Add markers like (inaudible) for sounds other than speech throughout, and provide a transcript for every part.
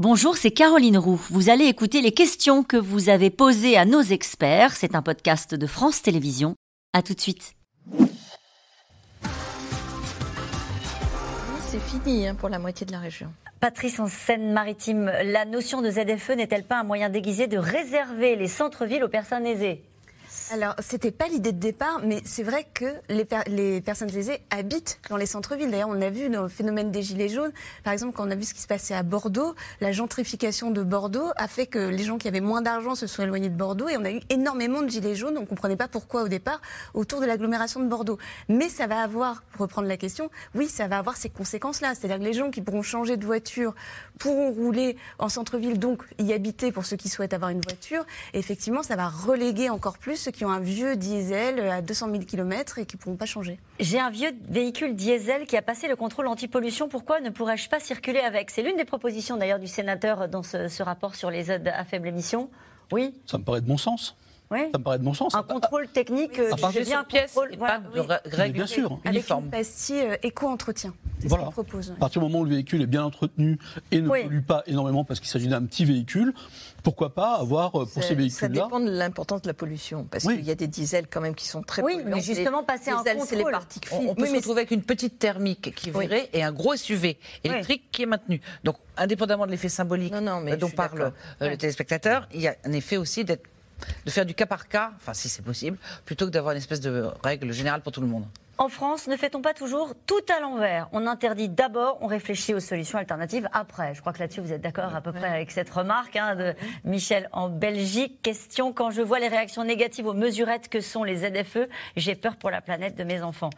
Bonjour, c'est Caroline Roux. Vous allez écouter les questions que vous avez posées à nos experts. C'est un podcast de France Télévisions. À tout de suite. C'est fini hein, pour la moitié de la région. Patrice, en Seine-Maritime, la notion de ZFE n'est-elle pas un moyen déguisé de réserver les centres-villes aux personnes aisées? Alors, c'était pas l'idée de départ, mais c'est vrai que les, les, personnes aisées habitent dans les centres-villes. D'ailleurs, on a vu dans le phénomène des gilets jaunes, par exemple, quand on a vu ce qui se passait à Bordeaux, la gentrification de Bordeaux a fait que les gens qui avaient moins d'argent se sont éloignés de Bordeaux et on a eu énormément de gilets jaunes. On comprenait pas pourquoi au départ autour de l'agglomération de Bordeaux. Mais ça va avoir, pour reprendre la question, oui, ça va avoir ces conséquences-là. C'est-à-dire que les gens qui pourront changer de voiture pourront rouler en centre-ville, donc y habiter pour ceux qui souhaitent avoir une voiture. Et effectivement, ça va reléguer encore plus ceux qui ont un vieux diesel à 200 000 km et qui ne pourront pas changer. J'ai un vieux véhicule diesel qui a passé le contrôle anti-pollution. Pourquoi ne pourrais-je pas circuler avec? C'est l'une des propositions d'ailleurs du sénateur dans ce, ce rapport sur les aides à faible émission. Oui. Ça me paraît de bon sens. Oui. Ça me paraît de bon sens. Un contrôle technique, à partir bien pièce, contrôle, voilà, de règles bien sûr. Avec une pastille euh, éco-entretien. C'est voilà. ce qu'on propose. À partir du moment où le véhicule est bien entretenu et ne Oui. pollue pas énormément parce qu'il s'agit d'un petit véhicule, pourquoi pas avoir euh, pour Ça- ces Ça véhicules-là dépend de l'importance de la pollution, parce Oui. qu'il y a des diesels quand même qui sont très Oui, polluants. mais justement, passer un les ailes, c'est les contrôle. particules On, on peut Oui, se mais retrouver avec une petite thermique qui Oui. virait et un gros SUV électrique qui est maintenu. Donc, indépendamment de l'effet symbolique Non, non, mais je dont parle euh, Ouais. le téléspectateur, il y a un effet aussi d'être de faire du cas par cas, enfin si c'est possible, plutôt que d'avoir une espèce de règle générale pour tout le monde. En France, ne fait-on pas toujours tout à l'envers? On interdit d'abord, on réfléchit aux solutions alternatives après. Je crois que là-dessus, vous êtes d'accord à peu près avec cette remarque hein, de Michel en Belgique. Question, quand je vois les réactions négatives aux mesurettes que sont les ZFE, j'ai peur pour la planète de mes enfants.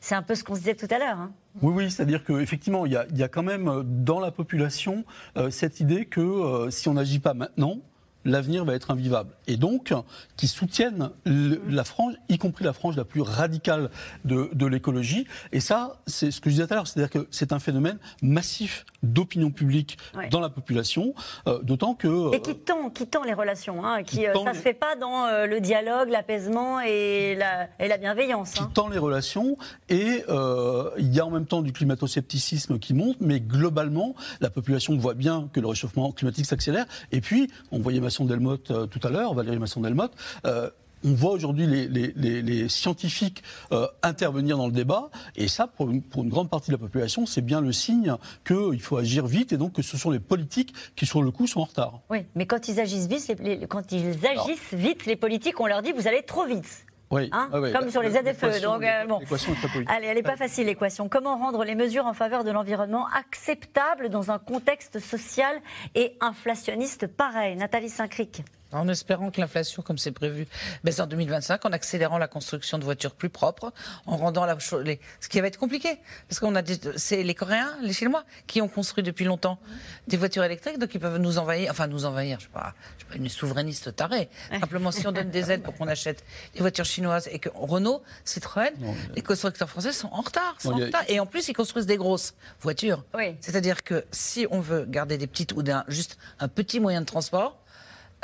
C'est un peu ce qu'on se disait tout à l'heure. hein. Oui, oui, c'est-à-dire qu'effectivement, il y a, il y a quand même euh, dans la population euh, cette idée que euh, si on n'agit pas maintenant, l'avenir va être invivable. Et donc, qui soutiennent le- la frange, y compris la frange la plus radicale de, de l'écologie. Et ça, c'est ce que je disais tout à l'heure, c'est-à-dire que c'est un phénomène massif d'opinion publique Ouais. dans la population, euh, d'autant que... Et qui tend, qui tend les relations, hein, qui, Qui euh, ça les- se fait pas dans euh, le dialogue, l'apaisement et la, et la bienveillance. qui hein. tend les relations et euh, il y a en même temps du climato-scepticisme qui monte, mais globalement, la population voit bien que le réchauffement climatique s'accélère. Et puis, on voyait Masson Delmotte euh, tout à l'heure, Valérie Masson Delmotte. euh, on voit aujourd'hui les, les- les- les scientifiques euh, intervenir dans le débat, et ça, pour une, pour une grande partie de la population, c'est bien le signe qu'il faut agir vite, et donc que ce sont les politiques qui, sur le coup, sont en retard. Oui, mais quand ils agissent vite, les, quand ils agissent vite, les politiques, on leur dit vous allez trop vite. Oui, Hein, ouais, ouais, comme la- sur les ZFE, donc, euh, bon. L'équation est très politique. Allez, elle n'est pas facile l'équation. Comment rendre les mesures en faveur de l'environnement acceptables dans un contexte social et inflationniste pareil? Nathalie Saint-Cric. En espérant que l'inflation, comme c'est prévu, baisse en 2025, en accélérant la construction de voitures plus propres, en rendant la les... ce qui va être compliqué, parce qu'on a des... c'est les Coréens, les Chinois, qui ont construit depuis longtemps des voitures électriques, donc ils peuvent nous envahir, enfin nous envahir. Je ne suis pas, je suis pas une souverainiste tarée. Simplement, si on donne des aides pour qu'on achète des voitures chinoises et que Renault, Citroën, Non, mais- les constructeurs français sont en retard, sont Non, en retard. Et en plus, ils construisent des grosses voitures. Oui. C'est-à-dire que si on veut garder des petites ou d'un, juste un petit moyen de transport,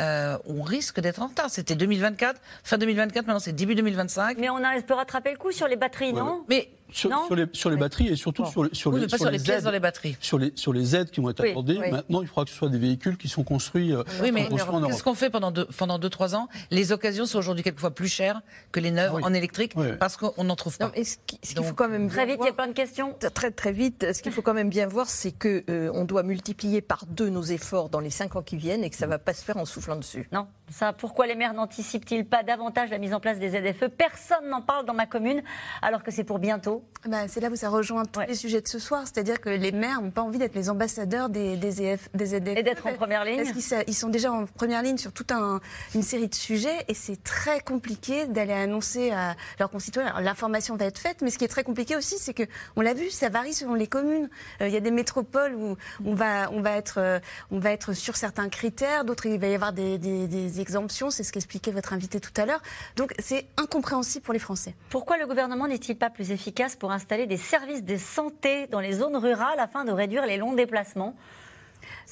euh, on risque d'être en retard. C'était 2024, fin 2024, maintenant c'est début 2025. Mais on a, peut rattraper le coup sur les batteries, Ouais, non? Mais Sur, les, sur les Oui. batteries et surtout Bon. sur les, sur oui, les, mais pas sur les pièces aides. dans les batteries. sur les, sur les aides qui vont être Oui, accordées, oui. maintenant, il faudra que ce soit des véhicules qui sont construits, euh, Oui, mais qu'est-ce qu'on fait pendant deux, pendant deux, trois ans? Les occasions sont aujourd'hui quelquefois plus chères que les neuves Ah oui. en électrique Oui. parce qu'on n'en trouve pas. Non, mais ce qui- ce qu'il Donc, faut quand même Très vite, il y a plein de questions. Très très vite, ce qu'il faut quand même bien voir, c'est que euh, on doit multiplier par deux nos efforts dans les cinq ans qui viennent et que ça va pas se faire en soufflant dessus. Non, ça, pourquoi les maires n'anticipent-ils pas davantage la mise en place des ZFE Personne n'en parle dans ma commune, alors que c'est pour bientôt. Bah, c'est là où ça rejoint tous Ouais. les sujets de ce soir, c'est-à-dire que les maires n'ont pas envie d'être les ambassadeurs des, des, des ZFE. Et d'être en première ligne. Parce qu'ils ils sont déjà en première ligne sur toute un, une série de sujets et c'est très compliqué d'aller annoncer à leurs concitoyens. L'information va être faite, mais ce qui est très compliqué aussi, c'est que, on l'a vu, ça varie selon les communes. Euh, Il y a des métropoles où on va, être, euh, sur certains critères, d'autres, il va y avoir des exemptions, c'est ce qu'expliquait votre invité tout à l'heure. Donc c'est incompréhensible pour les Français. Pourquoi le gouvernement n'est-il pas plus efficace pour installer des services de santé dans les zones rurales afin de réduire les longs déplacements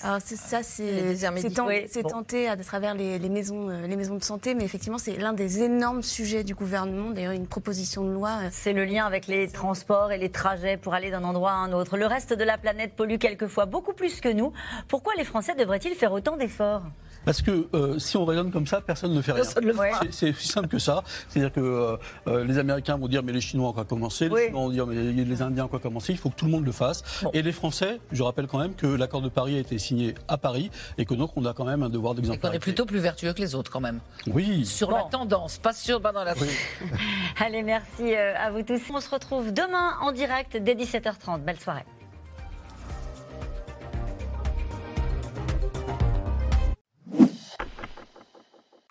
Alors c'est ça, Les c'est c'est tenté à travers les, les maisons, euh, les maisons de santé, mais effectivement c'est l'un des énormes sujets du gouvernement. D'ailleurs, une proposition de loi. euh, C'est le lien avec les transports et les trajets pour aller d'un endroit à un autre. Le reste de la planète pollue quelquefois beaucoup plus que nous. Pourquoi les Français devraient-ils faire autant d'efforts? Parce que euh, si on raisonne comme ça, personne ne fait rien. Personne ne le Ouais. fera. C'est- aussi simple que ça. C'est-à-dire que euh, les Américains vont dire mais les Chinois ont qu'à commencer, les Oui. Chinois vont dire mais les Indiens ont qu'à commencer? Il faut que tout le monde le fasse. Bon. Et les Français, je rappelle quand même que l'accord de Paris a été signé à Paris et que donc on a quand même un devoir Et qu'on d'exemplarité. est plutôt plus vertueux que les autres quand même. Oui. Sur Bon. la tendance, pas sur pas dans la. (laughs) Allez, merci euh, à vous tous. On se retrouve demain en direct dès 17h30. Belle soirée.